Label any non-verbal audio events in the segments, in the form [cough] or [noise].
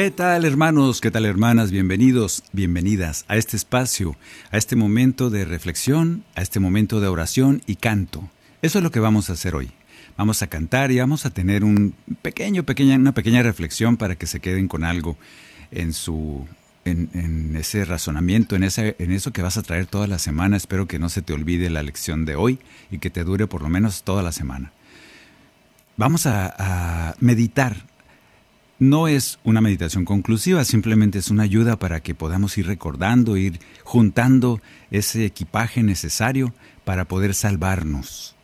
¿Qué tal hermanos? ¿Qué tal hermanas? Bienvenidos, bienvenidas a este espacio, a este momento de reflexión, a este momento de oración y canto. Eso es lo que vamos a hacer hoy. Vamos a cantar y vamos a tener un pequeño, pequeña, una pequeña reflexión para que se queden con algo en su en, ese razonamiento, en, ese, en eso que vas a traer toda la semana. Espero que no se te olvide la lección de hoy y que te dure por lo menos toda la semana. Vamos a meditar no es una meditación conclusiva, simplemente es una ayuda para que podamos ir recordando, ir juntando ese equipaje necesario para poder salvarnos.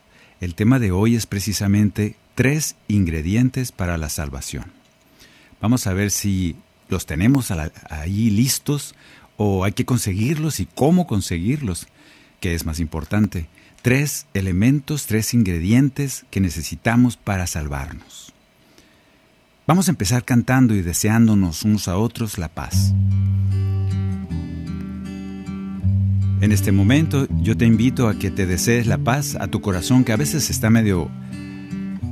El tema de hoy es precisamente tres ingredientes para la salvación. Vamos a ver si los tenemos ahí listos o hay que conseguirlos y cómo conseguirlos, que es más importante. Tres elementos, tres ingredientes que necesitamos para salvarnos. Vamos a empezar cantando y deseándonos unos a otros la paz. En este momento yo te invito a que te desees la paz a tu corazón que a veces está medio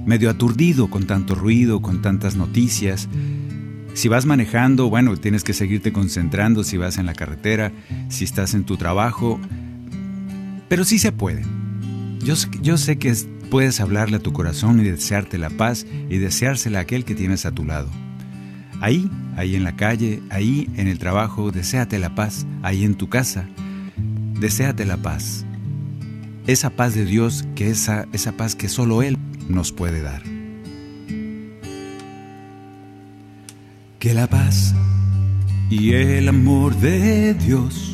medio aturdido con tanto ruido, con tantas noticias. Si vas manejando, bueno, tienes que seguirte concentrando si vas en la carretera, si estás en tu trabajo, pero sí se puede. Yo, yo sé que es- puedes hablarle a tu corazón y desearte la paz y deseársela a aquel que tienes a tu lado. Ahí, ahí en la calle, ahí en el trabajo, deséate la paz. Ahí en tu casa, deséate la paz. Esa paz de Dios, que esa, esa paz que solo Él nos puede dar. Que la paz y el amor de Dios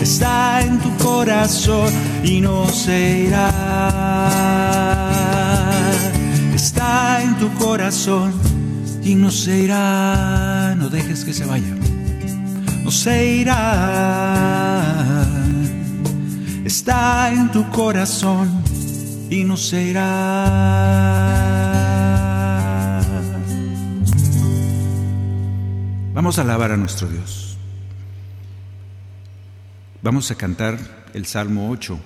Está en tu corazón y no se irá. Está en tu corazón y no se irá. No dejes que se vaya no se irá. Está en tu corazón y no se irá. Vamos a alabar a nuestro Dios. Vamos a cantar el Salmo 8.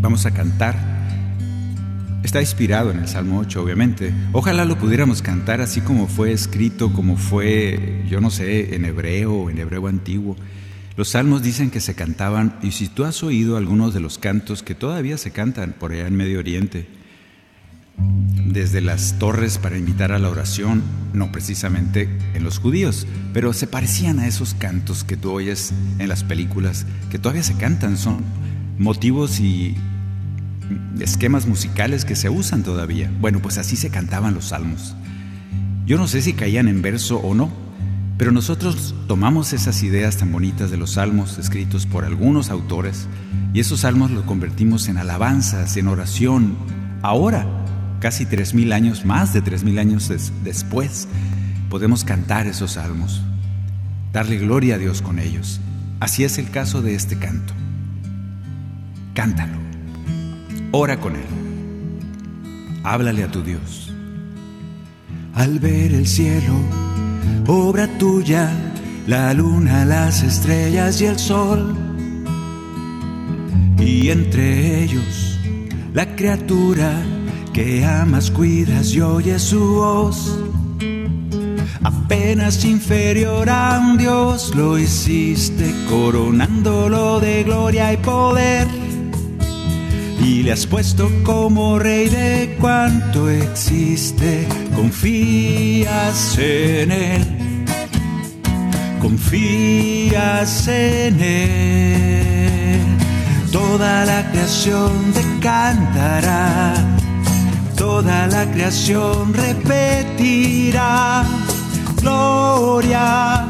Vamos a cantar. Está inspirado en el Salmo 8, obviamente. Ojalá lo pudiéramos cantar así como fue escrito, como fue, yo no sé, en hebreo, en hebreo antiguo. Los salmos dicen que se cantaban, y si tú has oído algunos de los cantos que todavía se cantan por allá en Medio Oriente, desde las torres para invitar a la oración, no precisamente en los judíos, pero se parecían a esos cantos que tú oyes en las películas, que todavía se cantan, son motivos y esquemas musicales que se usan todavía. Bueno, pues así se cantaban los salmos. Yo no sé si caían en verso o no, pero nosotros tomamos esas ideas tan bonitas de los salmos escritos por algunos autores y esos salmos los convertimos en alabanzas, en oración, ahora casi tres mil años, más de tres mil años después, podemos cantar esos salmos, darle gloria a Dios con ellos. Así es el caso de este canto. Cántalo, ora con él, háblale a tu Dios. Al ver el cielo, obra tuya, la luna, las estrellas y el sol, y entre ellos la criatura que amas, cuidas y oyes su voz. Apenas inferior a un Dios lo hiciste, coronándolo de gloria y poder. Y le has puesto como rey de cuanto existe, confías en él, confías en él. Toda la creación te cantará toda la creación repetirá, gloria,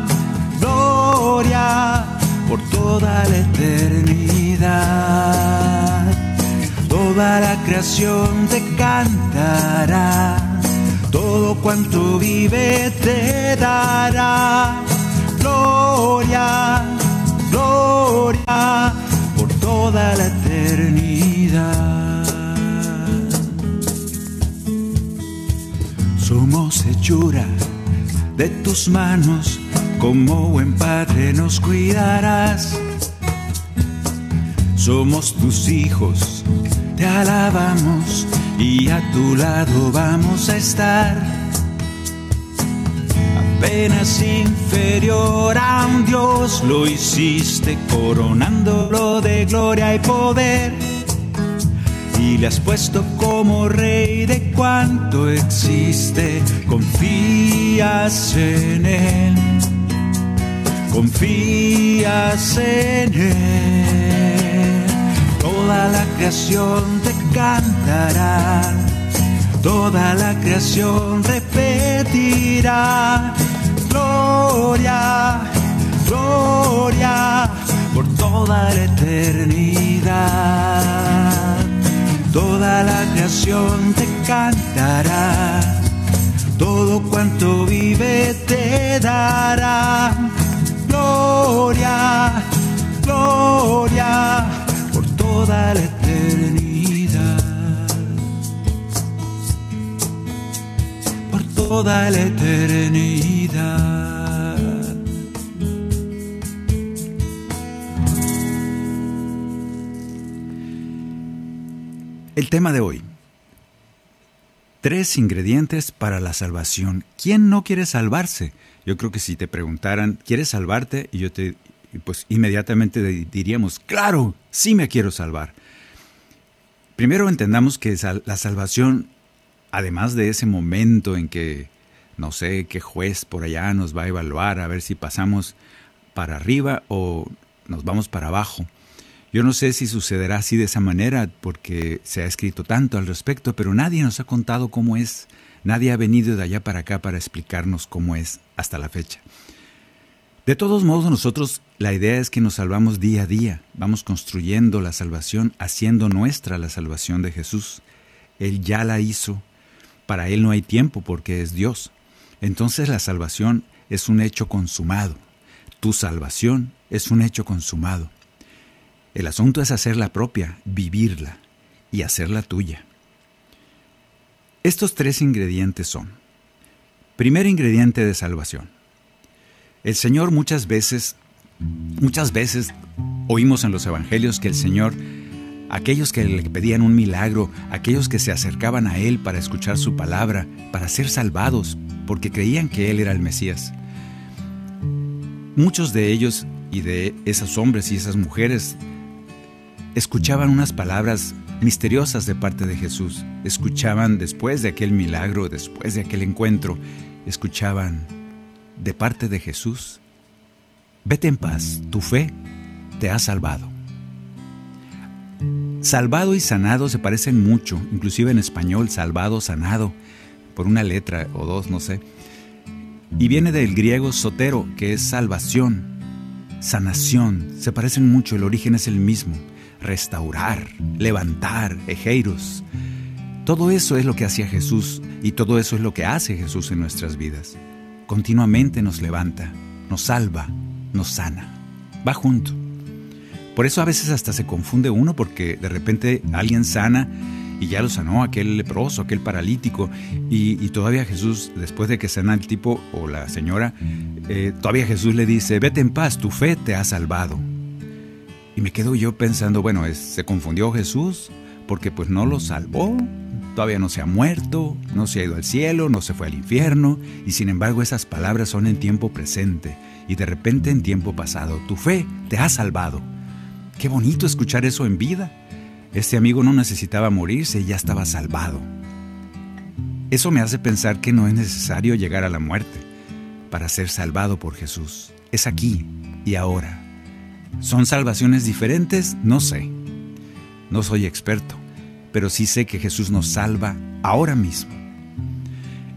gloria, por toda la eternidad. Toda la creación te cantará, todo cuanto vive te dará, gloria, gloria, por toda la eternidad. De tus manos, como buen padre nos cuidarás. Somos tus hijos, te alabamos y a tu lado vamos a estar. Apenas inferior a un Dios lo hiciste, coronándolo de gloria y poder y le has puesto como rey de cuanto existe. Confías en él, confías en él. Toda la creación te cantará, toda la creación repetirá. Gloria, gloria por toda la eternidad toda la creación te cantará, todo cuanto vive te dará. Gloria, gloria, por toda la eternidad. Por toda la eternidad. El tema de hoy. Tres ingredientes para la salvación. ¿Quién no quiere salvarse? Yo creo que si te preguntaran, ¿quieres salvarte? Y yo te, pues inmediatamente diríamos, claro, sí me quiero salvar. Primero entendamos que la salvación, además de ese momento en que, no sé, qué juez por allá nos va a evaluar a ver si pasamos para arriba o nos vamos para abajo, yo no sé si sucederá así de esa manera porque se ha escrito tanto al respecto, pero nadie nos ha contado cómo es. Nadie ha venido de allá para acá para explicarnos cómo es hasta la fecha. De todos modos, nosotros la idea es que nos salvamos día a día, vamos construyendo la salvación, haciendo nuestra la salvación de Jesús. Él ya la hizo, para Él no hay tiempo porque es Dios. Entonces la salvación es un hecho consumado. Tu salvación es un hecho consumado. El asunto es hacerla propia, vivirla y hacerla tuya. Estos tres ingredientes son, primer ingrediente de salvación. El Señor muchas veces, muchas veces oímos en los evangelios que el Señor, aquellos que le pedían un milagro, aquellos que se acercaban a Él para escuchar su palabra, para ser salvados, porque creían que Él era el Mesías. Muchos de ellos y de esos hombres y esas mujeres escuchaban unas palabras misteriosas de parte de Jesús. Escuchaban después de aquel milagro, después de aquel encuentro, escuchaban de parte de Jesús, vete en paz, tu fe te ha salvado. Salvado y sanado se parecen mucho, inclusive en español, salvado, sanado, por una letra o dos, no sé. Y viene del griego sotero, que es salvación, sanación, se parecen mucho, el origen es el mismo restaurar, levantar, ejeiros. Todo eso es lo que hacía Jesús y todo eso es lo que hace Jesús en nuestras vidas. Continuamente nos levanta, nos salva, nos sana. Va junto. Por eso a veces hasta se confunde uno porque de repente alguien sana y ya lo sanó aquel leproso, aquel paralítico, y, todavía Jesús, después de que sana el tipo o la señora, eh, todavía Jesús le dice, vete en paz, tu fe te ha salvado. Me quedo yo pensando, bueno, ¿se confundió Jesús? Porque pues no lo salvó, todavía no se ha muerto, no se ha ido al cielo, no se fue al infierno, y sin embargo esas palabras son en tiempo presente y de repente en tiempo pasado. Tu fe te ha salvado. Qué bonito escuchar eso en vida. Este amigo no necesitaba morirse, ya estaba salvado. Eso me hace pensar que no es necesario llegar a la muerte para ser salvado por Jesús. Es aquí y ahora. ¿Son salvaciones diferentes? No sé. No soy experto, pero sí sé que Jesús nos salva ahora mismo.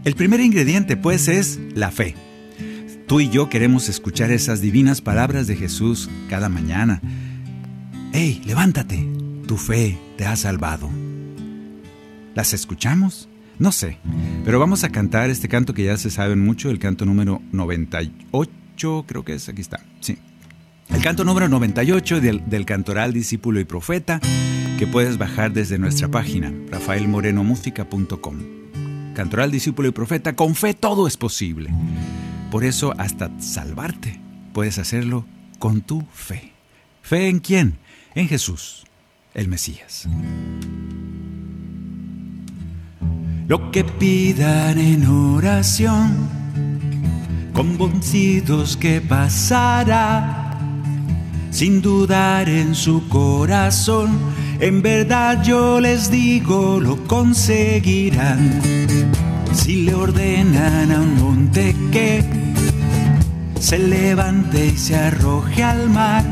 El primer ingrediente, pues, es la fe. Tú y yo queremos escuchar esas divinas palabras de Jesús cada mañana. ¡Hey, levántate! Tu fe te ha salvado. ¿Las escuchamos? No sé, pero vamos a cantar este canto que ya se saben mucho, el canto número 98, creo que es, aquí está, sí. El canto número 98 del, del cantoral Discípulo y Profeta, que puedes bajar desde nuestra página, rafaelmorenomusica.com. Cantoral Discípulo y Profeta, con fe todo es posible. Por eso, hasta salvarte, puedes hacerlo con tu fe. ¿Fe en quién? En Jesús el Mesías. Lo que pidan en oración, convencidos que pasará, sin dudar en su corazón, en verdad yo les digo lo conseguirán. Si le ordenan a un monte que se levante y se arroje al mar,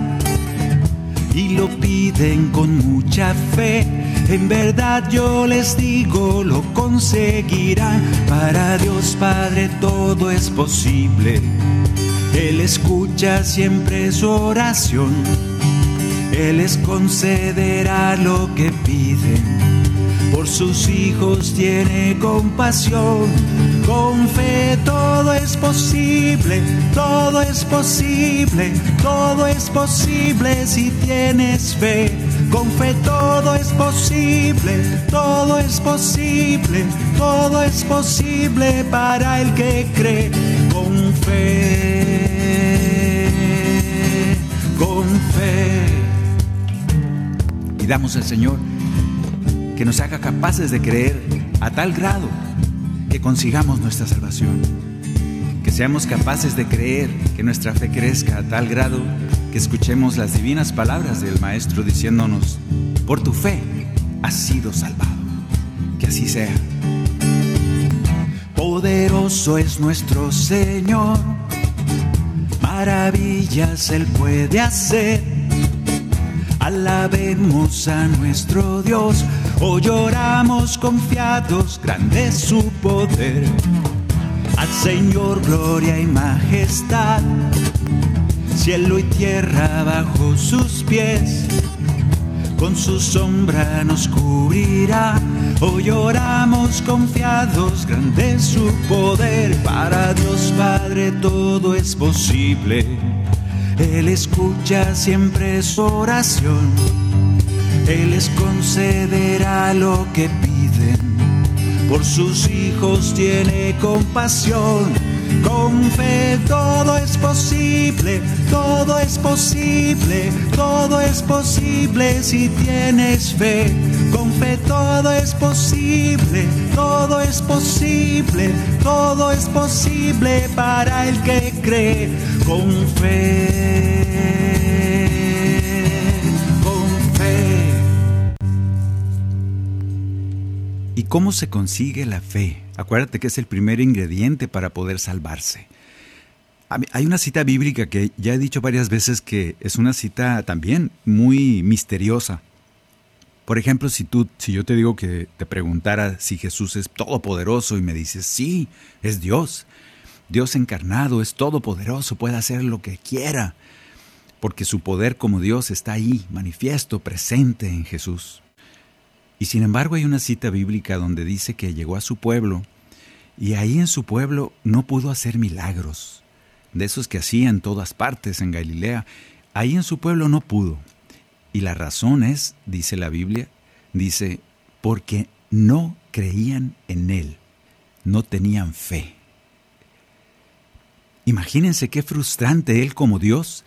y lo piden con mucha fe. En verdad yo les digo, lo conseguirán. Para Dios Padre todo es posible. Él escucha siempre su oración. Él les concederá lo que piden por sus hijos tiene compasión. Con fe todo es posible, todo es posible, todo es posible si tienes fe. Con fe todo es posible, todo es posible, todo es posible para el que cree. Fe, con fe. Pidamos al Señor que nos haga capaces de creer a tal grado que consigamos nuestra salvación. Que seamos capaces de creer, que nuestra fe crezca a tal grado que escuchemos las divinas palabras del Maestro diciéndonos, por tu fe has sido salvado. Que así sea. Poderoso es nuestro Señor, maravillas Él puede hacer. Alabemos a nuestro Dios Hoy oramos confiados, grande es su poder. Al Señor gloria y majestad, cielo y tierra bajo sus pies. Con su sombra nos cubrirá. Hoy oramos confiados, grande es su poder. Para Dios Padre todo es posible. Él escucha siempre su oración él les concederá lo que piden. Por sus hijos tiene compasión. Con fe todo es posible, todo es posible, todo es posible si tienes fe. Fe todo es posible, todo es posible, todo es posible para el que cree. Con fe. ¿Y cómo se consigue la fe? Acuérdate que es el primer ingrediente para poder salvarse. Hay una cita bíblica que ya he dicho varias veces que es una cita también muy misteriosa. Por ejemplo, si tú, si yo te digo que te preguntara si Jesús es todopoderoso y me dices, sí, es Dios. Dios encarnado es todopoderoso, puede hacer lo que quiera, porque su poder como Dios está ahí, manifiesto, presente en Jesús. Y sin embargo hay una cita bíblica donde dice que llegó a su pueblo y ahí en su pueblo no pudo hacer milagros, de esos que hacía en todas partes en Galilea. Ahí en su pueblo no pudo. Y la razón es, dice la Biblia, dice, porque no creían en Él, no tenían fe. Imagínense qué frustrante Él como Dios,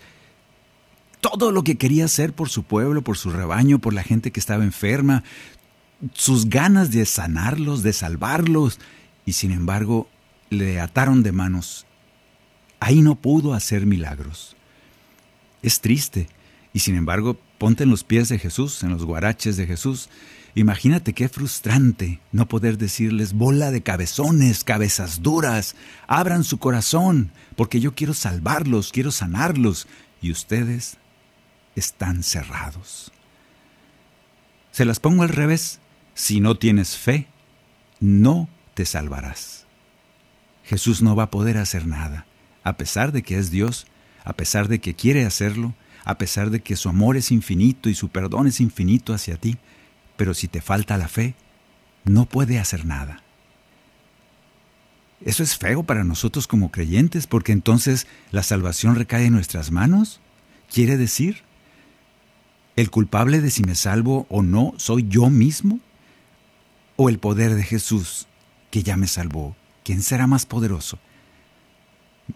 todo lo que quería hacer por su pueblo, por su rebaño, por la gente que estaba enferma, sus ganas de sanarlos, de salvarlos, y sin embargo le ataron de manos. Ahí no pudo hacer milagros. Es triste, y sin embargo ponte en los pies de Jesús, en los guaraches de Jesús. Imagínate qué frustrante no poder decirles bola de cabezones, cabezas duras, abran su corazón, porque yo quiero salvarlos, quiero sanarlos, y ustedes están cerrados. Se las pongo al revés. Si no tienes fe, no te salvarás. Jesús no va a poder hacer nada, a pesar de que es Dios, a pesar de que quiere hacerlo, a pesar de que su amor es infinito y su perdón es infinito hacia ti, pero si te falta la fe, no puede hacer nada. Eso es feo para nosotros como creyentes, porque entonces la salvación recae en nuestras manos. Quiere decir, ¿el culpable de si me salvo o no soy yo mismo? o el poder de Jesús que ya me salvó? ¿Quién será más poderoso?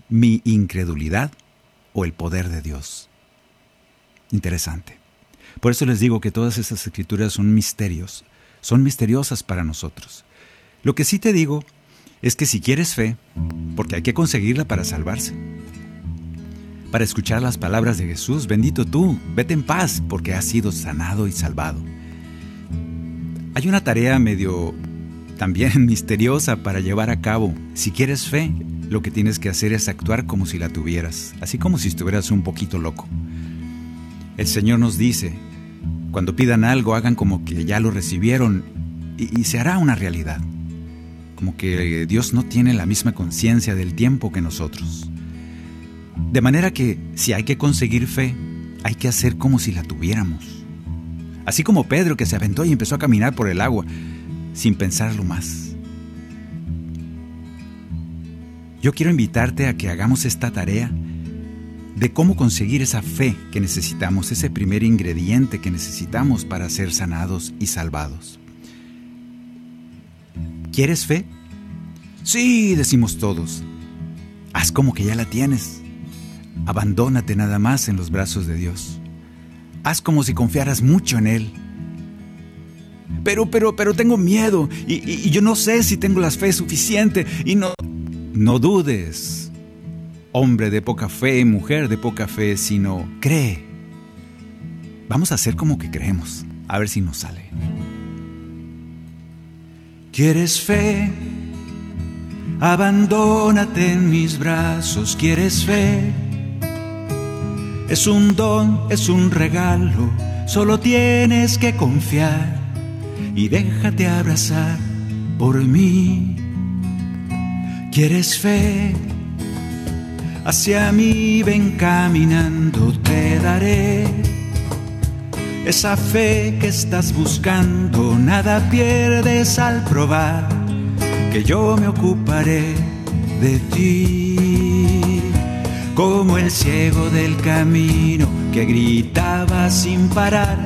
¿Mi incredulidad o el poder de Dios? Interesante. Por eso les digo que todas estas escrituras son misterios, son misteriosas para nosotros. Lo que sí te digo es que si quieres fe, porque hay que conseguirla para salvarse, para escuchar las palabras de Jesús, bendito tú, vete en paz, porque has sido sanado y salvado. Hay una tarea medio también [laughs] misteriosa para llevar a cabo. Si quieres fe, lo que tienes que hacer es actuar como si la tuvieras, así como si estuvieras un poquito loco. El Señor nos dice, cuando pidan algo, hagan como que ya lo recibieron y, se hará una realidad. Como que Dios no tiene la misma conciencia del tiempo que nosotros. De manera que si hay que conseguir fe, hay que hacer como si la tuviéramos así como Pedro que se aventó y empezó a caminar por el agua, sin pensarlo más. Yo quiero invitarte a que hagamos esta tarea de cómo conseguir esa fe que necesitamos, ese primer ingrediente que necesitamos para ser sanados y salvados. ¿Quieres fe? Sí, decimos todos. Haz como que ya la tienes. Abandónate nada más en los brazos de Dios. Haz como si confiaras mucho en Él. Pero, pero, pero tengo miedo y, yo no sé si tengo la fe suficiente y no... No dudes, hombre de poca fe, mujer de poca fe, sino cree. Vamos a hacer como que creemos, a ver si nos sale. ¿Quieres fe? Abandónate en mis brazos, ¿quieres fe? Es un don, es un regalo, solo tienes que confiar y déjate abrazar por mí. ¿Quieres fe? Hacia mí ven caminando, te daré esa fe que estás buscando, nada pierdes al probar que yo me ocuparé de ti como el ciego del camino que gritaba sin parar.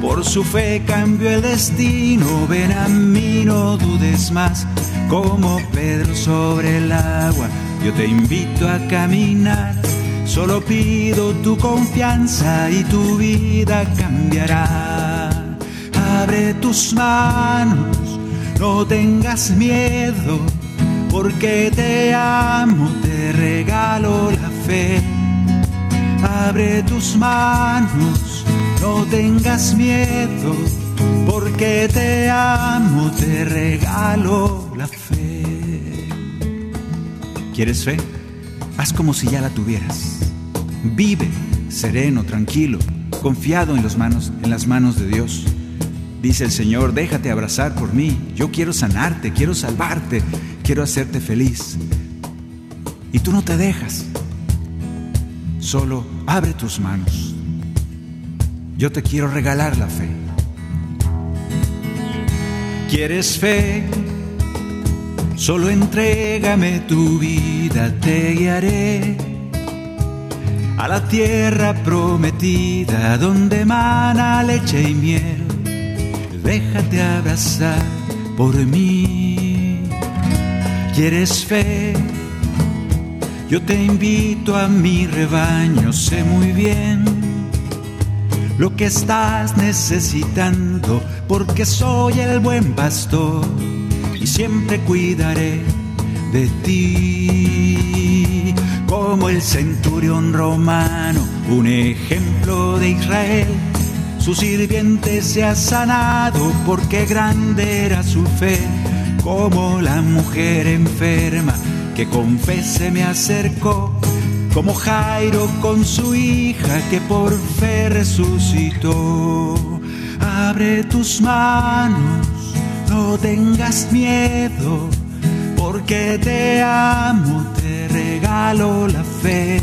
Por su fe cambió el destino, ven a mí, no dudes más, como Pedro sobre el agua, yo te invito a caminar, solo pido tu confianza y tu vida cambiará. Abre tus manos, no tengas miedo, porque te amo, te regalo la fe. Abre tus manos, no tengas miedo, porque te amo, te regalo. ¿Quieres fe? Haz como si ya la tuvieras. Vive sereno, tranquilo, confiado en, las manos, en las manos de Dios. Dice el Señor, déjate abrazar por mí. Yo quiero sanarte, quiero salvarte, quiero hacerte feliz. Y tú no te dejas. Solo abre tus manos. Yo te quiero regalar la fe. ¿Quieres fe? Solo entrégame tu vida, te guiaré a la tierra prometida donde mana leche y miel. Déjate abrazar por mí. ¿Quieres fe? Yo te invito a mi rebaño, sé muy bien lo que estás necesitando, porque soy el buen pastor y siempre cuidaré de ti. Como el centurión romano, un ejemplo de Israel, su sirviente se ha sanado porque grande era su fe. Como la mujer enferma que con fe se me acercó como Jairo con su hija que por fe resucitó. Abre tus manos, no tengas miedo, porque te amo, te regalo la fe.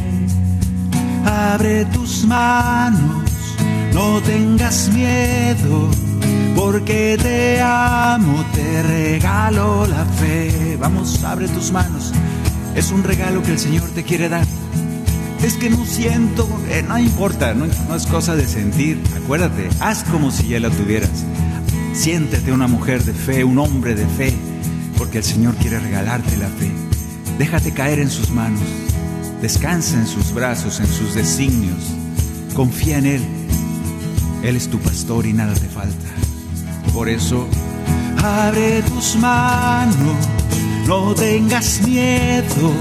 Abre tus manos, no tengas miedo, porque te amo, te regalo la fe. Vamos, abre tus manos. Es un regalo que el Señor te quiere dar es que no siento, eh, no importa, no, es cosa de sentir. Acuérdate, haz como si ya la tuvieras. Siéntete una mujer de fe, un hombre de fe, porque el Señor quiere regalarte la fe. Déjate caer en sus manos, descansa en sus brazos, en sus designios. Confía en Él. Él es tu pastor y nada te falta. Por eso, abre tus manos, no tengas miedo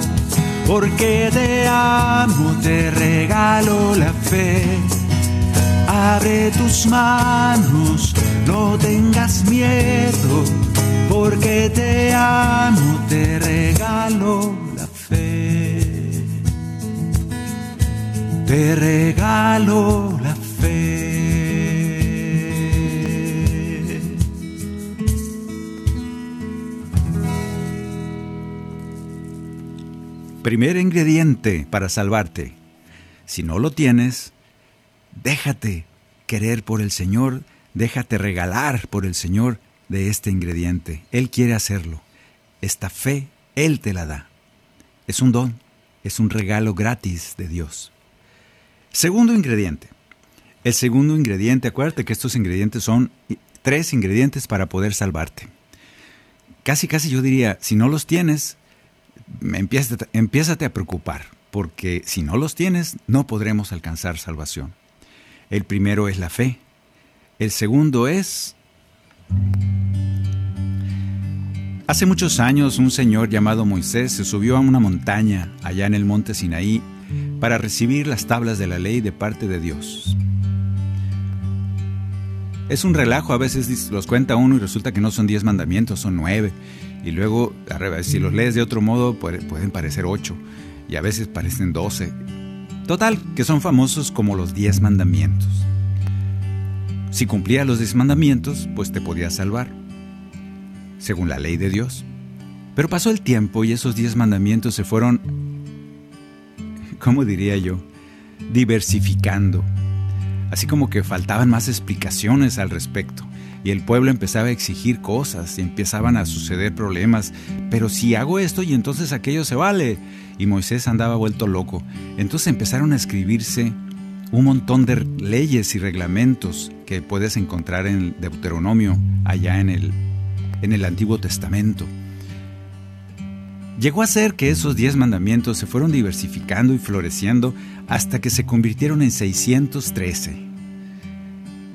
porque te amo, te regalo la fe. Abre tus manos, no tengas miedo, porque te amo, te regalo la fe. Te regalo la fe. Primer ingrediente para salvarte. Si no lo tienes, déjate querer por el Señor, déjate regalar por el Señor de este ingrediente. Él quiere hacerlo. Esta fe, Él te la da. Es un don, es un regalo gratis de Dios. Segundo ingrediente. El segundo ingrediente, acuérdate que estos ingredientes son tres ingredientes para poder salvarte. Casi, casi yo diría, si no los tienes, empiézate, a preocupar, porque si no los tienes, no podremos alcanzar salvación. El primero es la fe. El segundo es... Hace muchos años un señor llamado Moisés se subió a una montaña allá en el monte Sinaí para recibir las tablas de la ley de parte de Dios. Es un relajo, a veces los cuenta uno y resulta que no son diez mandamientos, son nueve. Y luego, si los lees de otro modo, pueden parecer ocho y a veces parecen doce. Total, que son famosos como los diez mandamientos. Si cumplías los diez mandamientos, pues te podías salvar, según la ley de Dios. Pero pasó el tiempo y esos diez mandamientos se fueron, ¿cómo diría yo? Diversificando. Así como que faltaban más explicaciones al respecto y el pueblo empezaba a exigir cosas y empezaban a suceder problemas. Pero si hago esto y entonces aquello se vale. Y Moisés andaba vuelto loco. Entonces empezaron a escribirse un montón de leyes y reglamentos que puedes encontrar en Deuteronomio, allá en el, en el Antiguo Testamento. Llegó a ser que esos diez mandamientos se fueron diversificando y floreciendo hasta que se convirtieron en 613.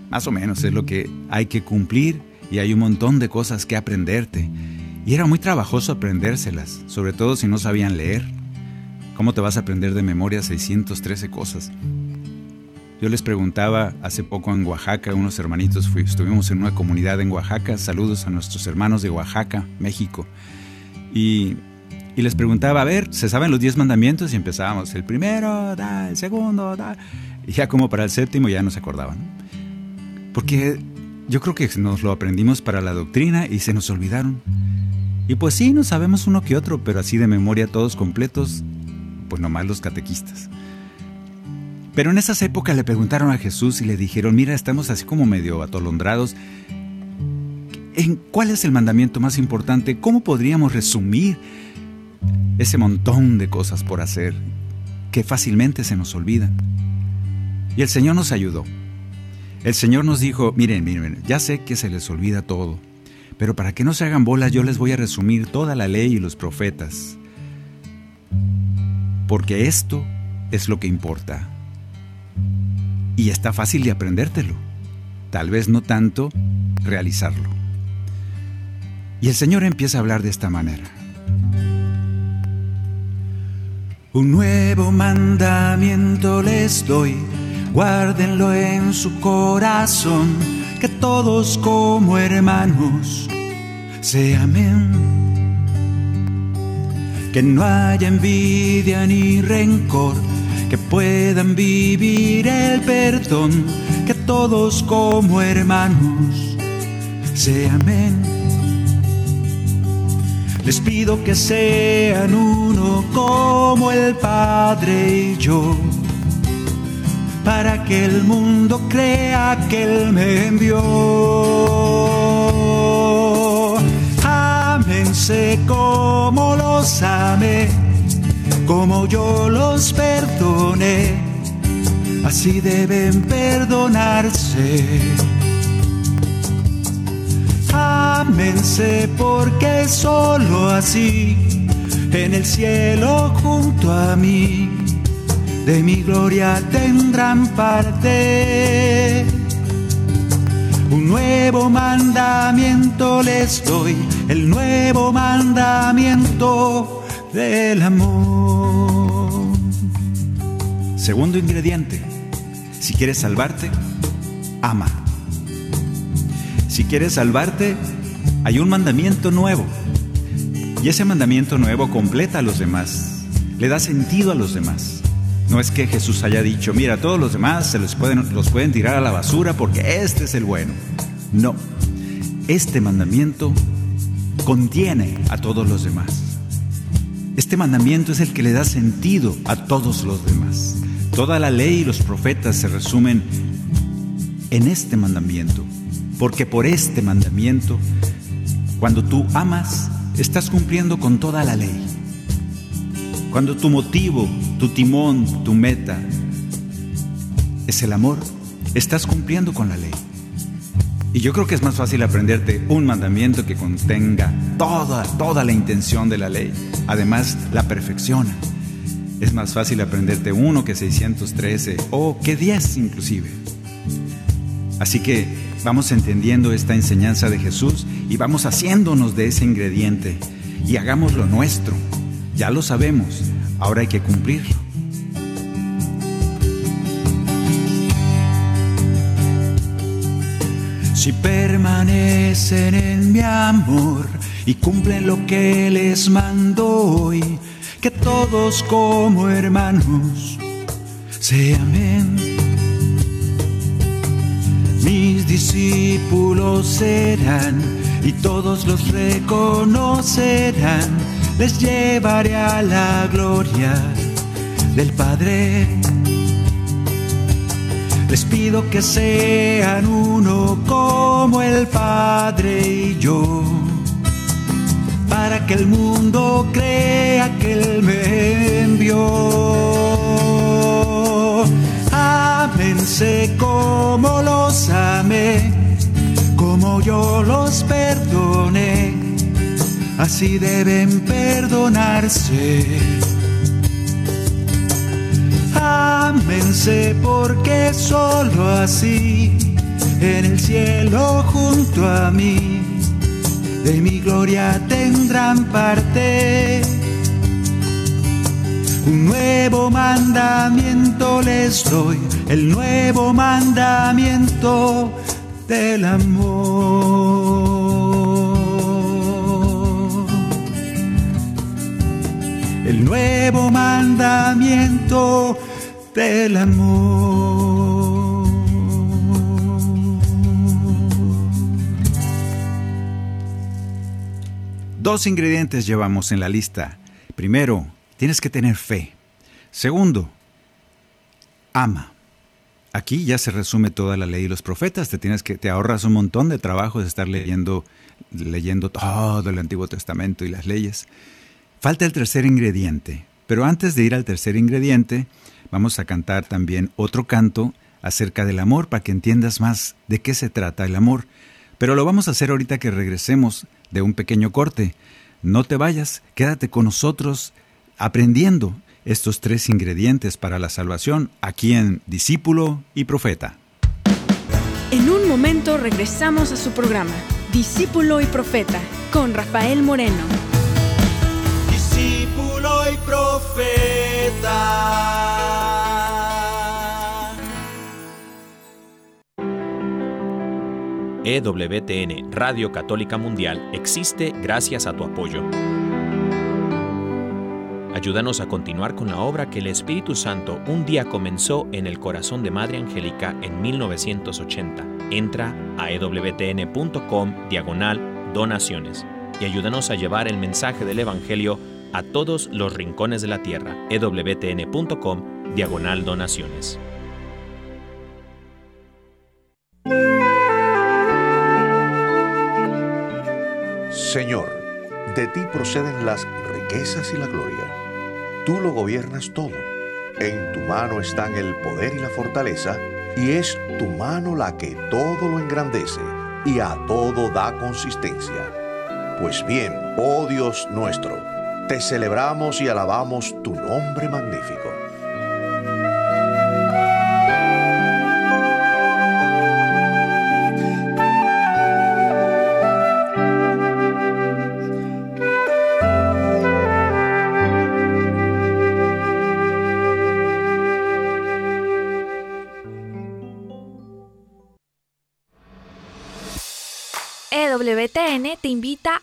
Más o menos es lo que hay que cumplir y hay un montón de cosas que aprenderte. Y era muy trabajoso aprendérselas, sobre todo si no sabían leer. ¿Cómo te vas a aprender de memoria 613 cosas? Yo les preguntaba hace poco en Oaxaca, unos hermanitos, estuvimos en una comunidad en Oaxaca, saludos a nuestros hermanos de Oaxaca, México, y, les preguntaba, a ver, ¿se saben los 10 mandamientos? Y empezábamos, el primero, da, el segundo, y ya como para el séptimo ya no se acordaban. Porque yo creo que nos lo aprendimos para la doctrina y se nos olvidaron. Y pues sí, no sabemos uno que otro, pero así de memoria todos completos, pues nomás los catequistas. Pero en esas épocas le preguntaron a Jesús y le dijeron, mira, estamos así como medio atolondrados. ¿En cuál es el mandamiento más importante? ¿Cómo podríamos resumir ese montón de cosas por hacer que fácilmente se nos olvidan? Y el Señor nos ayudó. El Señor nos dijo, miren, miren, ya sé que se les olvida todo, pero para que no se hagan bolas yo les voy a resumir toda la ley y los profetas. Porque esto es lo que importa. Y está fácil de aprendértelo. Tal vez no tanto realizarlo. Y el Señor empieza a hablar de esta manera. Un nuevo mandamiento les doy guárdenlo en su corazón, que todos como hermanos se amen. Que no haya envidia ni rencor, que puedan vivir el perdón, que todos como hermanos se amen. Les pido que sean uno como el Padre y yo para que el mundo crea que Él me envió. Ámense como los amé, como yo los perdoné, así deben perdonarse. Ámense porque solo así en el cielo junto a mí de mi gloria tendrán parte. Un nuevo mandamiento les doy, el nuevo mandamiento del amor. Segundo ingrediente, si quieres salvarte, ama. Si quieres salvarte, hay un mandamiento nuevo. Y ese mandamiento nuevo completa a los demás, le da sentido a los demás. No es que Jesús haya dicho, mira, todos los demás se los pueden, los pueden tirar a la basura porque este es el bueno. No, este mandamiento contiene a todos los demás. Este mandamiento es el que le da sentido a todos los demás. Toda la ley y los profetas se resumen en este mandamiento, porque por este mandamiento, cuando tú amas, estás cumpliendo con toda la ley. Cuando tu motivo, tu timón, tu meta es el amor, estás cumpliendo con la ley. Y yo creo que es más fácil aprenderte un mandamiento que contenga toda, toda la intención de la ley. Además, la perfecciona. Es más fácil aprenderte uno que 613 o que 10 inclusive. Así que vamos entendiendo esta enseñanza de Jesús y vamos haciéndonos de ese ingrediente y hagámoslo nuestro. Ya lo sabemos, ahora hay que cumplirlo. Si permanecen en mi amor y cumplen lo que les mando hoy, que todos como hermanos se amen. Mis discípulos serán y todos los reconocerán les llevaré a la gloria del Padre. Les pido que sean uno como el Padre y yo, para que el mundo crea que Él me envió. Ámense como los amé, como yo los perdoné así deben perdonarse. Ámense porque solo así en el cielo junto a mí de mi gloria tendrán parte. Un nuevo mandamiento les doy, el nuevo mandamiento del amor. el nuevo mandamiento del amor. Dos ingredientes llevamos en la lista. Primero, tienes que tener fe. Segundo, ama. aquí ya se resume toda la ley y los profetas. Te tienes que te ahorras un montón de trabajo de estar leyendo leyendo todo el Antiguo Testamento y las leyes. Falta el tercer ingrediente, pero antes de ir al tercer ingrediente, vamos a cantar también otro canto acerca del amor para que entiendas más de qué se trata el amor. Pero lo vamos a hacer ahorita que regresemos de un pequeño corte. No te vayas, quédate con nosotros aprendiendo estos tres ingredientes para la salvación aquí en Discípulo y Profeta. En un momento regresamos a su programa, Discípulo y Profeta, con Rafael Moreno. Discípulo y Profeta. EWTN, Radio Católica Mundial, existe gracias a tu apoyo. Ayúdanos a continuar con la obra que el Espíritu Santo un día comenzó en el corazón de Madre Angélica en 1980. Entra a ewtn.com diagonal donaciones y ayúdanos a llevar el mensaje del Evangelio a todos los rincones de la tierra. ewtn.com diagonal donaciones. Señor, de ti proceden las riquezas y la gloria. Tú lo gobiernas todo. En tu mano están el poder y la fortaleza, y es tu mano la que todo lo engrandece y a todo da consistencia. Pues bien, oh Dios nuestro, te celebramos y alabamos tu nombre magnífico.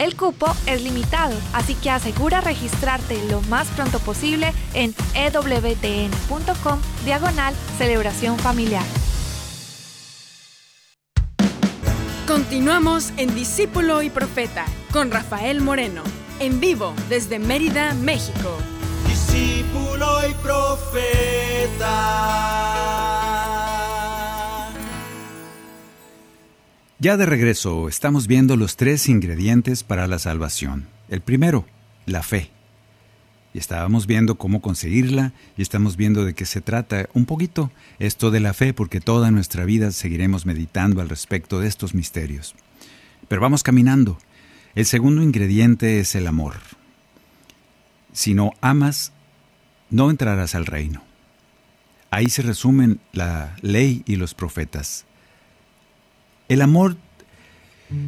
El cupo es limitado, así que asegura registrarte lo más pronto posible en ewtn.com diagonal celebración familiar. Continuamos en Discípulo y Profeta con Rafael Moreno, en vivo desde Mérida, México. Discípulo y Profeta. Ya de regreso, estamos viendo los tres ingredientes para la salvación. El primero, la fe. Y estábamos viendo cómo conseguirla y estamos viendo de qué se trata un poquito esto de la fe porque toda nuestra vida seguiremos meditando al respecto de estos misterios. Pero vamos caminando. El segundo ingrediente es el amor. Si no amas, no entrarás al reino. Ahí se resumen la ley y los profetas. El amor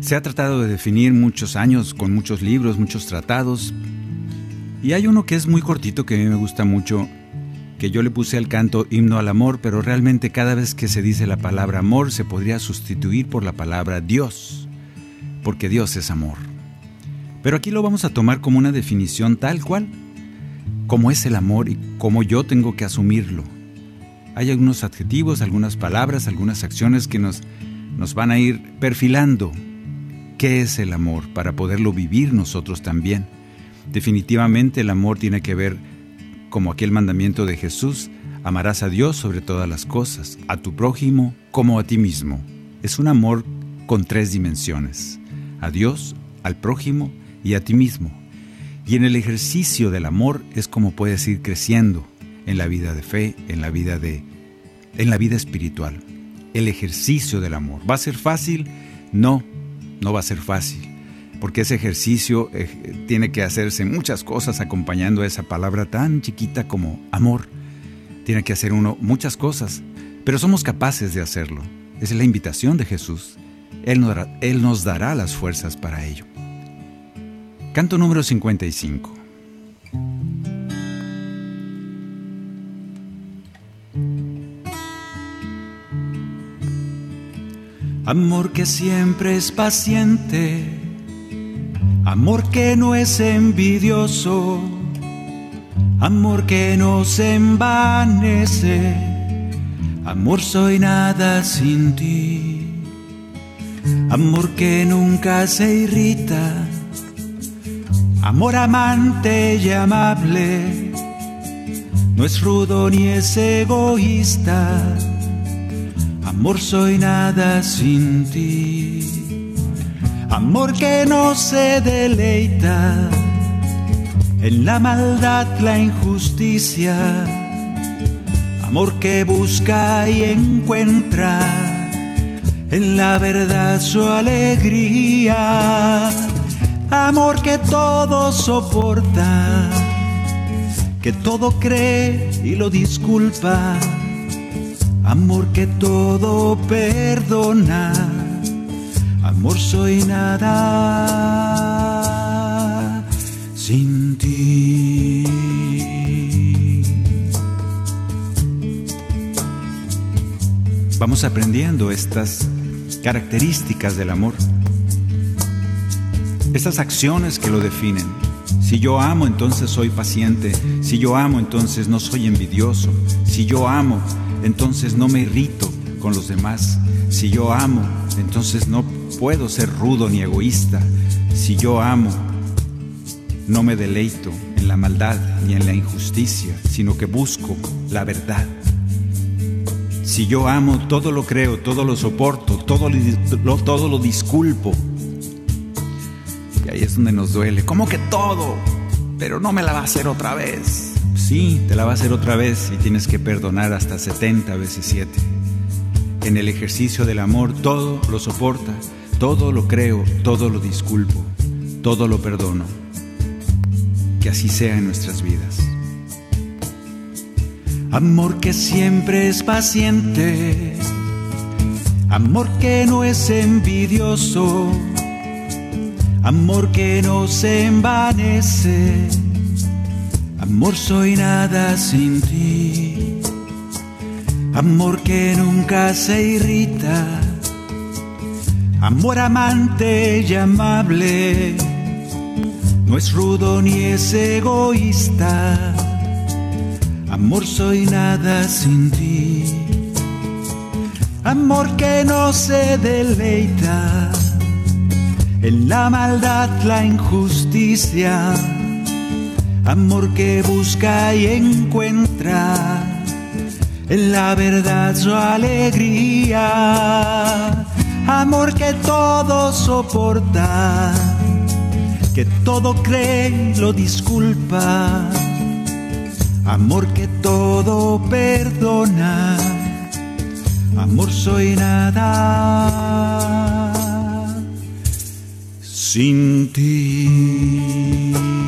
se ha tratado de definir muchos años con muchos libros, muchos tratados. Y hay uno que es muy cortito que a mí me gusta mucho, que yo le puse al canto himno al amor, pero realmente cada vez que se dice la palabra amor se podría sustituir por la palabra Dios, porque Dios es amor. Pero aquí lo vamos a tomar como una definición tal cual, como es el amor y cómo yo tengo que asumirlo. Hay algunos adjetivos, algunas palabras, algunas acciones que nos nos van a ir perfilando qué es el amor para poderlo vivir nosotros también. Definitivamente el amor tiene que ver, como aquel mandamiento de Jesús, amarás a Dios sobre todas las cosas, a tu prójimo como a ti mismo. Es un amor con tres dimensiones, a Dios, al prójimo y a ti mismo. Y en el ejercicio del amor es como puedes ir creciendo en la vida de fe, en la vida de en la vida espiritual el ejercicio del amor. ¿Va a ser fácil? No, no va a ser fácil, porque ese ejercicio eh, tiene que hacerse muchas cosas acompañando a esa palabra tan chiquita como amor. Tiene que hacer uno muchas cosas, pero somos capaces de hacerlo. Esa es la invitación de Jesús. Él nos, dará, Él nos dará las fuerzas para ello. Canto número 55. Amor que siempre es paciente, Amor que no es envidioso, amor que no se envanece, amor soy nada sin ti. Amor que nunca se irrita, amor amante y amable, no es rudo ni es egoísta, amor soy nada sin ti. Amor que no se deleita en la maldad, la injusticia, amor que busca y encuentra en la verdad su alegría, amor que todo soporta, que todo cree y lo disculpa, amor que todo perdona amor soy nada sin ti. Vamos aprendiendo estas características del amor, estas acciones que lo definen. Si yo amo, entonces soy paciente. Si yo amo, entonces no soy envidioso. Si yo amo, entonces no me irrito con los demás. Si yo amo, entonces no puedo ser rudo ni egoísta. Si yo amo, no me deleito en la maldad ni en la injusticia, sino que busco la verdad. Si yo amo, todo lo creo, todo lo soporto, todo lo, todo lo disculpo. Y ahí es donde nos duele. ¿Cómo que todo? Pero no me la va a hacer otra vez. Sí, te la va a hacer otra vez y tienes que perdonar hasta 70 veces 7. En el ejercicio del amor todo lo soporta, todo lo creo, todo lo disculpo, todo lo perdono. Que así sea en nuestras vidas. Amor que siempre es paciente, amor que no es envidioso, amor que no se envanece, amor soy nada sin ti, amor que nunca se irrita. Amor amante y amable, no es rudo ni es egoísta, amor soy nada sin ti, amor que no se deleita. En la maldad, la injusticia, amor que busca y encuentra en la verdad su alegría. Amor que todo soporta, que todo cree y lo disculpa, amor que todo perdona, amor soy nada. Sin ti.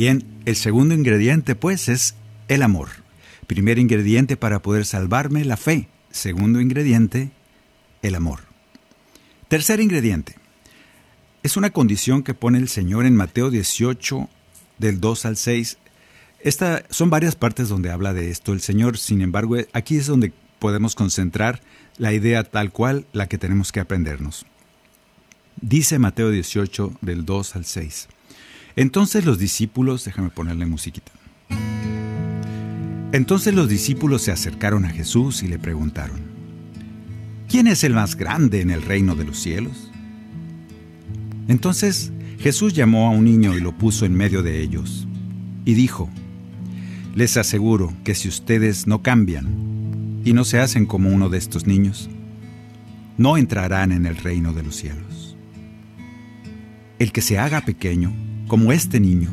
Bien, el segundo ingrediente pues es el amor. Primer ingrediente para poder salvarme, la fe. Segundo ingrediente, el amor. Tercer ingrediente. Es una condición que pone el Señor en Mateo 18, del 2 al 6. Esta, son varias partes donde habla de esto el Señor, sin embargo, aquí es donde podemos concentrar la idea tal cual la que tenemos que aprendernos. Dice Mateo 18, del 2 al 6. Entonces los discípulos, déjame ponerle musiquita. Entonces los discípulos se acercaron a Jesús y le preguntaron, ¿quién es el más grande en el reino de los cielos? Entonces Jesús llamó a un niño y lo puso en medio de ellos, y dijo, les aseguro que si ustedes no cambian y no se hacen como uno de estos niños, no entrarán en el reino de los cielos. El que se haga pequeño, como este niño,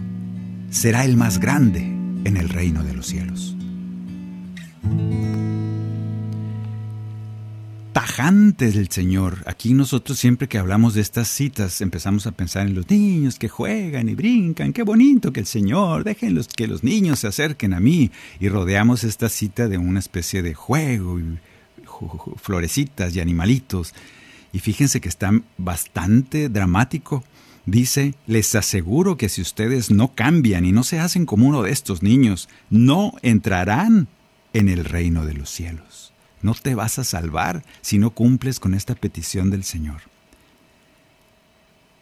será el más grande en el reino de los cielos. Tajante el Señor. Aquí nosotros siempre que hablamos de estas citas empezamos a pensar en los niños que juegan y brincan. Qué bonito que el Señor, déjenlos que los niños se acerquen a mí. Y rodeamos esta cita de una especie de juego, y florecitas y animalitos. Y fíjense que está bastante dramático Dice, les aseguro que si ustedes no cambian y no se hacen como uno de estos niños, no entrarán en el reino de los cielos. No te vas a salvar si no cumples con esta petición del Señor.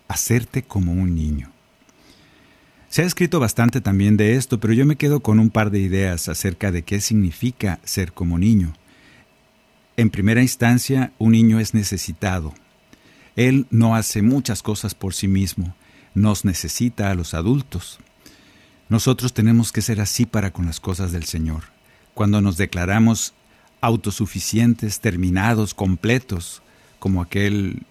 Hacerte como un niño. Se ha escrito bastante también de esto, pero yo me quedo con un par de ideas acerca de qué significa ser como niño. En primera instancia, un niño es necesitado. Él no hace muchas cosas por sí mismo, nos necesita a los adultos. Nosotros tenemos que ser así para con las cosas del Señor. Cuando nos declaramos autosuficientes, terminados, completos, como aquel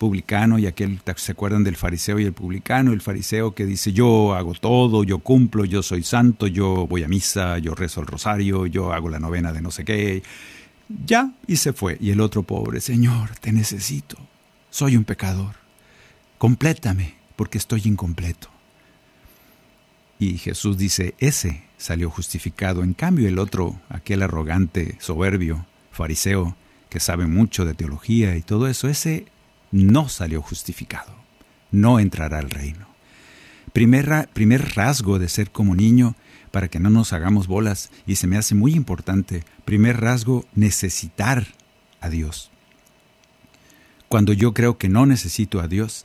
publicano y aquel, ¿se acuerdan del fariseo y el publicano? El fariseo que dice, yo hago todo, yo cumplo, yo soy santo, yo voy a misa, yo rezo el rosario, yo hago la novena de no sé qué. Ya, y se fue. Y el otro pobre, Señor, te necesito, soy un pecador, complétame, porque estoy incompleto. Y Jesús dice, ese salió justificado. En cambio, el otro, aquel arrogante, soberbio, fariseo, que sabe mucho de teología y todo eso, ese no salió justificado, no entrará al reino. Primer, primer rasgo de ser como niño, para que no nos hagamos bolas, y se me hace muy importante, primer rasgo, necesitar a Dios. Cuando yo creo que no necesito a Dios,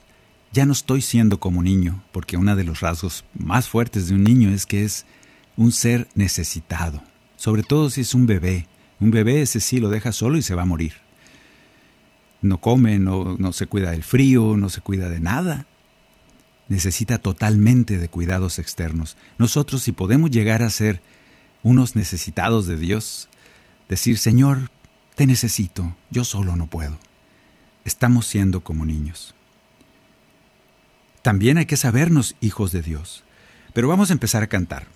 ya no estoy siendo como niño, porque uno de los rasgos más fuertes de un niño es que es un ser necesitado, sobre todo si es un bebé. Un bebé ese sí lo deja solo y se va a morir no come, no, no se cuida del frío, no se cuida de nada. Necesita totalmente de cuidados externos. Nosotros si podemos llegar a ser unos necesitados de Dios, decir, Señor, te necesito, yo solo no puedo. Estamos siendo como niños. También hay que sabernos hijos de Dios. Pero vamos a empezar a cantar.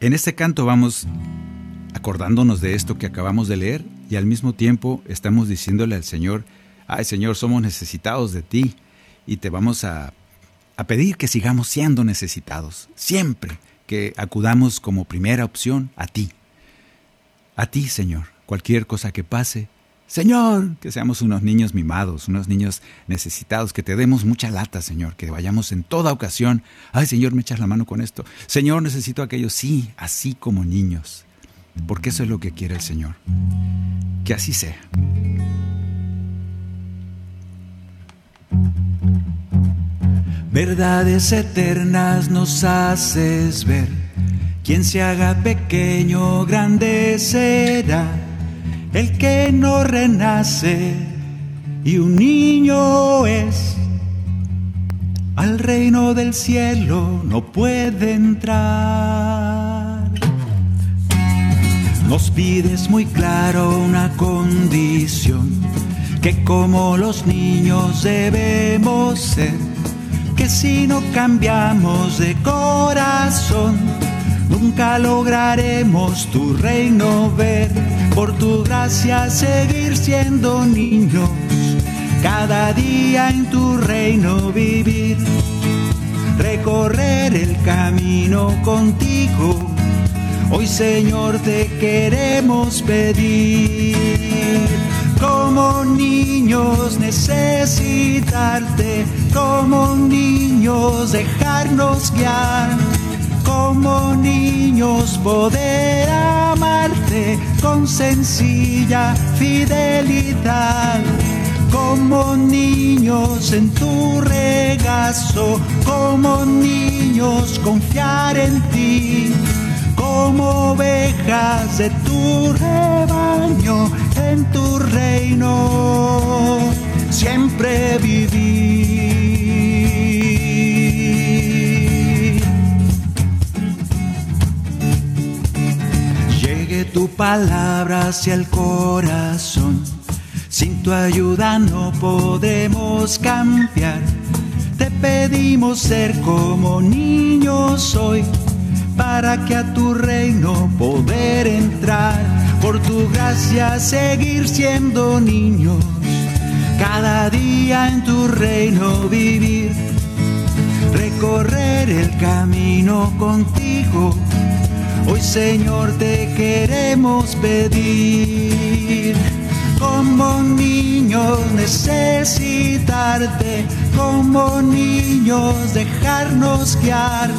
En este canto vamos acordándonos de esto que acabamos de leer y al mismo tiempo estamos diciéndole al Señor, ay Señor, somos necesitados de ti y te vamos a, a pedir que sigamos siendo necesitados, siempre que acudamos como primera opción a ti. A ti, Señor, cualquier cosa que pase, Señor, que seamos unos niños mimados, unos niños necesitados, que te demos mucha lata, Señor, que vayamos en toda ocasión. Ay, Señor, me echas la mano con esto. Señor, necesito aquello. Sí, así como niños porque eso es lo que quiere el Señor. Que así sea. Verdades eternas nos haces ver. Quien se haga pequeño, grande será. El que no renace y un niño es. Al reino del cielo no puede entrar. Nos pides muy claro una condición, que como los niños debemos ser, que si no cambiamos de corazón, nunca lograremos tu reino ver, por tu gracia seguir siendo niños, cada día en tu reino vivir, recorrer el camino contigo Hoy Señor te queremos pedir, como niños necesitarte, como niños dejarnos guiar, como niños poder amarte con sencilla fidelidad. Como niños en tu regazo, como niños confiar en ti como ovejas de tu rebaño, en tu reino siempre vivir. Tu palabra hacia el corazón, sin tu ayuda no podemos cambiar. Te pedimos ser como niños hoy para que a tu reino poder entrar, por tu gracia seguir siendo niños, cada día en tu reino vivir, recorrer el camino contigo. Hoy Señor te queremos pedir, como niños necesitarte, como niños dejarnos guiar,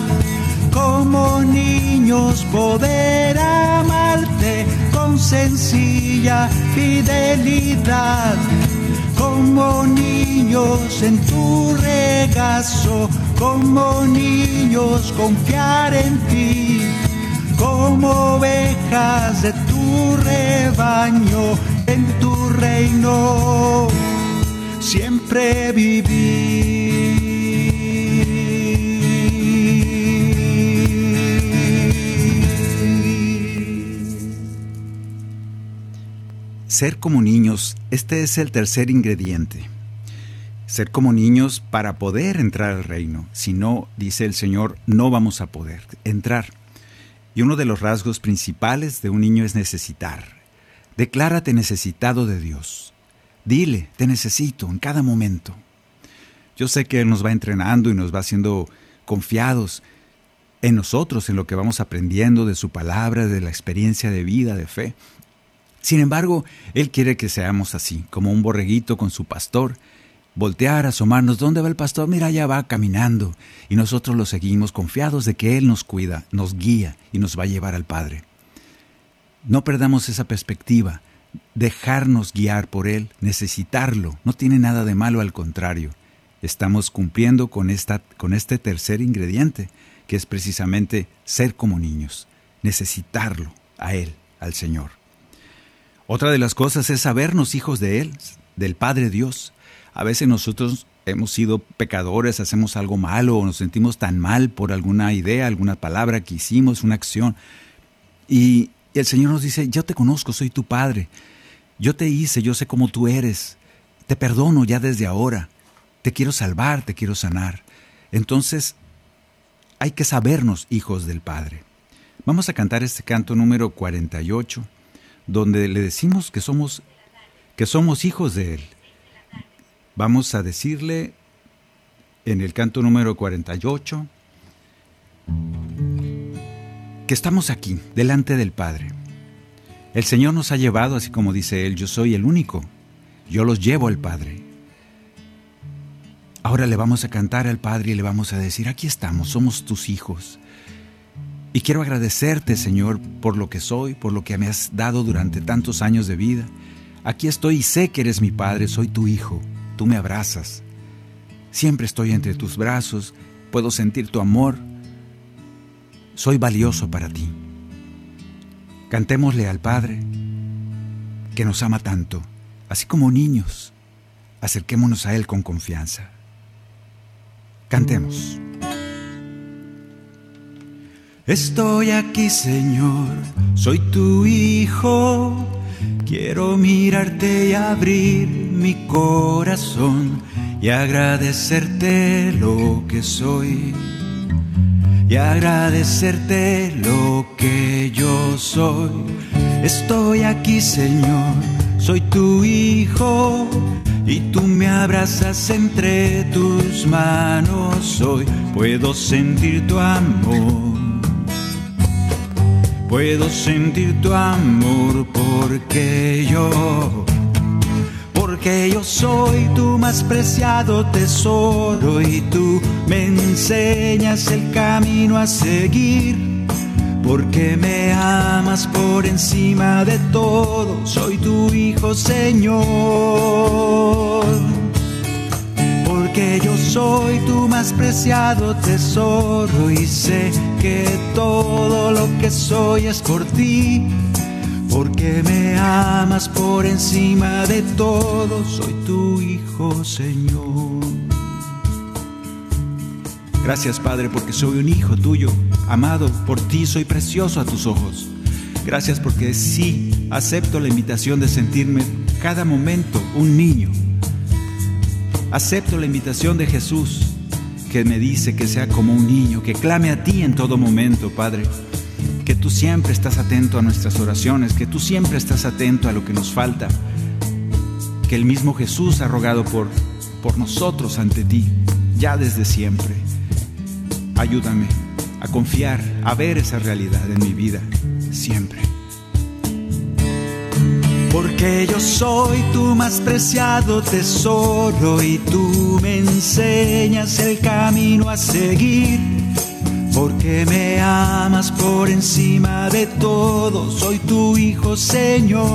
como niños poder amarte con sencilla fidelidad, como niños en tu regazo, como niños confiar en ti, como ovejas de tu rebaño en tu reino siempre vivir. Ser como niños, este es el tercer ingrediente. Ser como niños para poder entrar al reino. Si no, dice el Señor, no vamos a poder entrar. Y uno de los rasgos principales de un niño es necesitar. Declárate necesitado de Dios. Dile, te necesito en cada momento. Yo sé que Él nos va entrenando y nos va haciendo confiados en nosotros, en lo que vamos aprendiendo de su palabra, de la experiencia de vida, de fe. Sin embargo, Él quiere que seamos así, como un borreguito con su pastor, voltear, asomarnos, ¿dónde va el pastor? Mira, ya va caminando, y nosotros lo seguimos confiados de que Él nos cuida, nos guía y nos va a llevar al Padre. No perdamos esa perspectiva, dejarnos guiar por Él, necesitarlo, no tiene nada de malo, al contrario. Estamos cumpliendo con, esta, con este tercer ingrediente, que es precisamente ser como niños, necesitarlo a Él, al Señor. Otra de las cosas es sabernos hijos de Él, del Padre Dios. A veces nosotros hemos sido pecadores, hacemos algo malo o nos sentimos tan mal por alguna idea, alguna palabra que hicimos, una acción. Y el Señor nos dice, yo te conozco, soy tu Padre. Yo te hice, yo sé cómo tú eres. Te perdono ya desde ahora. Te quiero salvar, te quiero sanar. Entonces, hay que sabernos hijos del Padre. Vamos a cantar este canto número 48, donde le decimos que somos, que somos hijos de Él. Vamos a decirle en el canto número 48, que estamos aquí, delante del Padre. El Señor nos ha llevado, así como dice Él, yo soy el único, yo los llevo al Padre. Ahora le vamos a cantar al Padre y le vamos a decir, aquí estamos, somos tus hijos. Y quiero agradecerte, Señor, por lo que soy, por lo que me has dado durante tantos años de vida. Aquí estoy y sé que eres mi Padre, soy tu Hijo, tú me abrazas. Siempre estoy entre tus brazos, puedo sentir tu amor, soy valioso para ti. Cantémosle al Padre que nos ama tanto, así como niños. Acerquémonos a Él con confianza. Cantemos. Estoy aquí, Señor, soy tu hijo. Quiero mirarte y abrir mi corazón y agradecerte lo que soy y agradecerte lo que yo soy. Estoy aquí, Señor, soy tu hijo y tú me abrazas entre tus manos hoy. Puedo sentir tu amor. Puedo sentir tu amor porque yo porque yo soy tu más preciado tesoro y tú me enseñas el camino a seguir. Porque me amas por encima de todo, soy tu hijo Señor. Porque yo soy tu más preciado tesoro y sé que todo lo que soy es por ti porque me amas por encima de todo, soy tu hijo, Señor. Gracias, Padre, porque soy un hijo tuyo, amado por ti, soy precioso a tus ojos. Gracias porque sí, acepto la invitación de sentirme cada momento un niño. Acepto la invitación de Jesús que me dice que sea como un niño, que clame a ti en todo momento, Padre que tú siempre estás atento a nuestras oraciones, que tú siempre estás atento a lo que nos falta, que el mismo Jesús ha rogado por, por nosotros ante ti, ya desde siempre. Ayúdame a confiar, a ver esa realidad en mi vida, siempre. Porque yo soy tu más preciado tesoro y tú me enseñas el camino a seguir. Porque me amas por encima de todo, soy tu hijo Señor.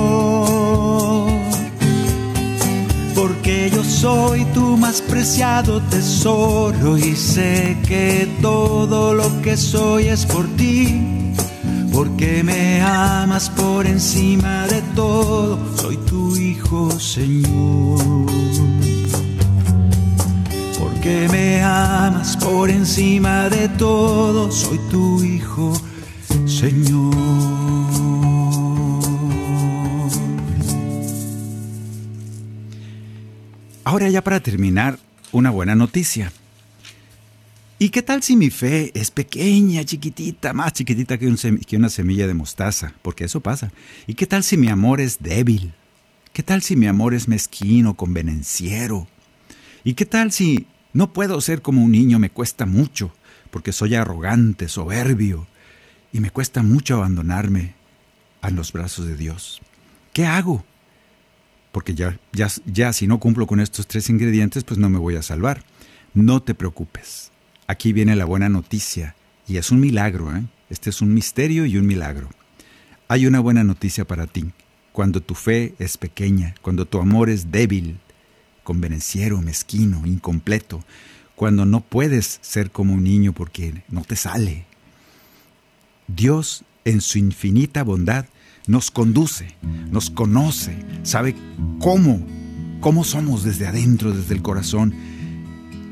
Porque yo soy tu más preciado tesoro y sé que todo lo que soy es por ti porque me amas por encima de todo, soy tu hijo, Señor. Porque me amas por encima de todo, soy tu hijo, Señor. Ahora ya para terminar, una buena noticia. ¿Y qué tal si mi fe es pequeña, chiquitita, más chiquitita que, una semilla de mostaza? Porque eso pasa. ¿Y qué tal si mi amor es débil? ¿Qué tal si mi amor es mezquino, convenenciero? ¿Y qué tal si no puedo ser como un niño, me cuesta mucho, porque soy arrogante, soberbio, y me cuesta mucho abandonarme a los brazos de Dios? ¿Qué hago? Porque ya, ya, ya si no cumplo con estos tres ingredientes, pues no me voy a salvar. No te preocupes. Aquí viene la buena noticia, y es un milagro, ¿eh? este es un misterio y un milagro. Hay una buena noticia para ti. Cuando tu fe es pequeña, cuando tu amor es débil, convenenciero, mezquino, incompleto, cuando no puedes ser como un niño porque no te sale. Dios, en su infinita bondad, nos conduce, nos conoce, sabe cómo, cómo somos desde adentro, desde el corazón,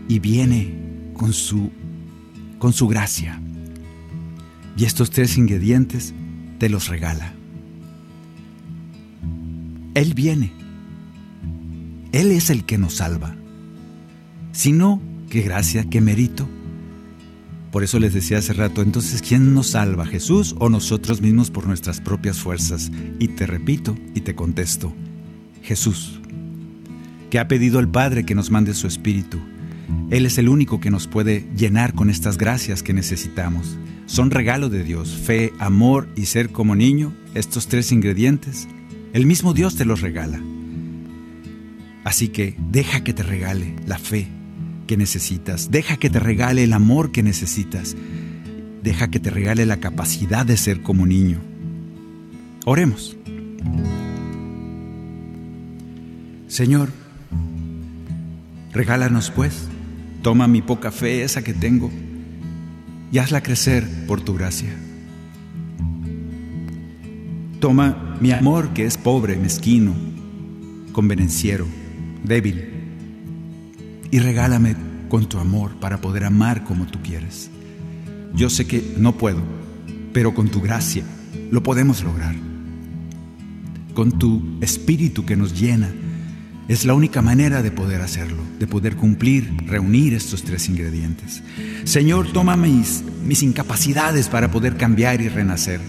y viene con su, con su gracia. Y estos tres ingredientes te los regala. Él viene. Él es el que nos salva. Si no, qué gracia, qué mérito. Por eso les decía hace rato, entonces, ¿quién nos salva? ¿Jesús o nosotros mismos por nuestras propias fuerzas? Y te repito y te contesto, Jesús, que ha pedido al Padre que nos mande su Espíritu él es el único que nos puede llenar con estas gracias que necesitamos. Son regalo de Dios, fe, amor y ser como niño, estos tres ingredientes. El mismo Dios te los regala. Así que deja que te regale la fe que necesitas, deja que te regale el amor que necesitas, deja que te regale la capacidad de ser como niño. Oremos. Señor, regálanos pues Toma mi poca fe, esa que tengo, y hazla crecer por tu gracia. Toma mi amor que es pobre, mezquino, convenenciero, débil, y regálame con tu amor para poder amar como tú quieres. Yo sé que no puedo, pero con tu gracia lo podemos lograr. Con tu espíritu que nos llena, es la única manera de poder hacerlo, de poder cumplir, reunir estos tres ingredientes. Señor, toma mis, mis incapacidades para poder cambiar y renacer.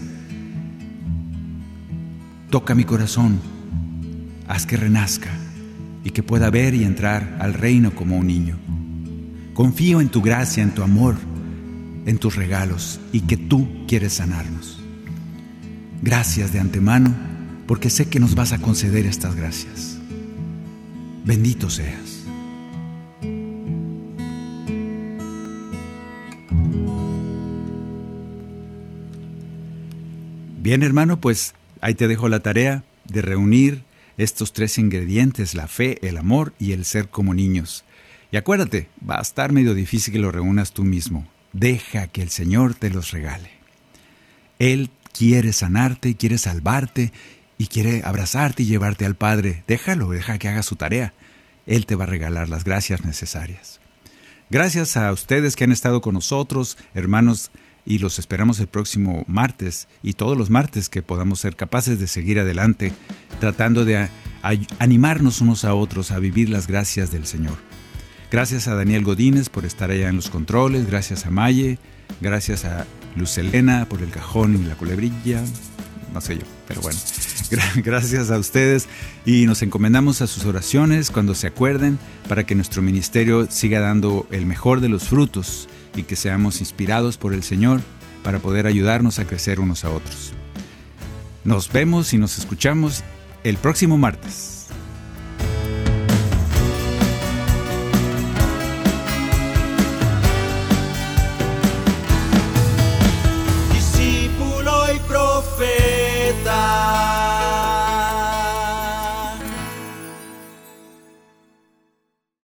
Toca mi corazón, haz que renazca y que pueda ver y entrar al reino como un niño. Confío en tu gracia, en tu amor, en tus regalos y que tú quieres sanarnos. Gracias de antemano porque sé que nos vas a conceder estas gracias bendito seas. Bien hermano, pues ahí te dejo la tarea de reunir estos tres ingredientes, la fe, el amor y el ser como niños. Y acuérdate, va a estar medio difícil que lo reúnas tú mismo. Deja que el Señor te los regale. Él quiere sanarte, quiere salvarte y quiere abrazarte y llevarte al Padre. Déjalo, deja que haga su tarea. Él te va a regalar las gracias necesarias. Gracias a ustedes que han estado con nosotros, hermanos, y los esperamos el próximo martes y todos los martes que podamos ser capaces de seguir adelante, tratando de animarnos unos a otros a vivir las gracias del Señor. Gracias a Daniel Godínez por estar allá en los controles, gracias a Maye, gracias a Luz Elena por el cajón y la culebrilla, no sé yo, pero bueno. [laughs] Gracias a ustedes y nos encomendamos a sus oraciones cuando se acuerden para que nuestro ministerio siga dando el mejor de los frutos y que seamos inspirados por el Señor para poder ayudarnos a crecer unos a otros. Nos vemos y nos escuchamos el próximo martes.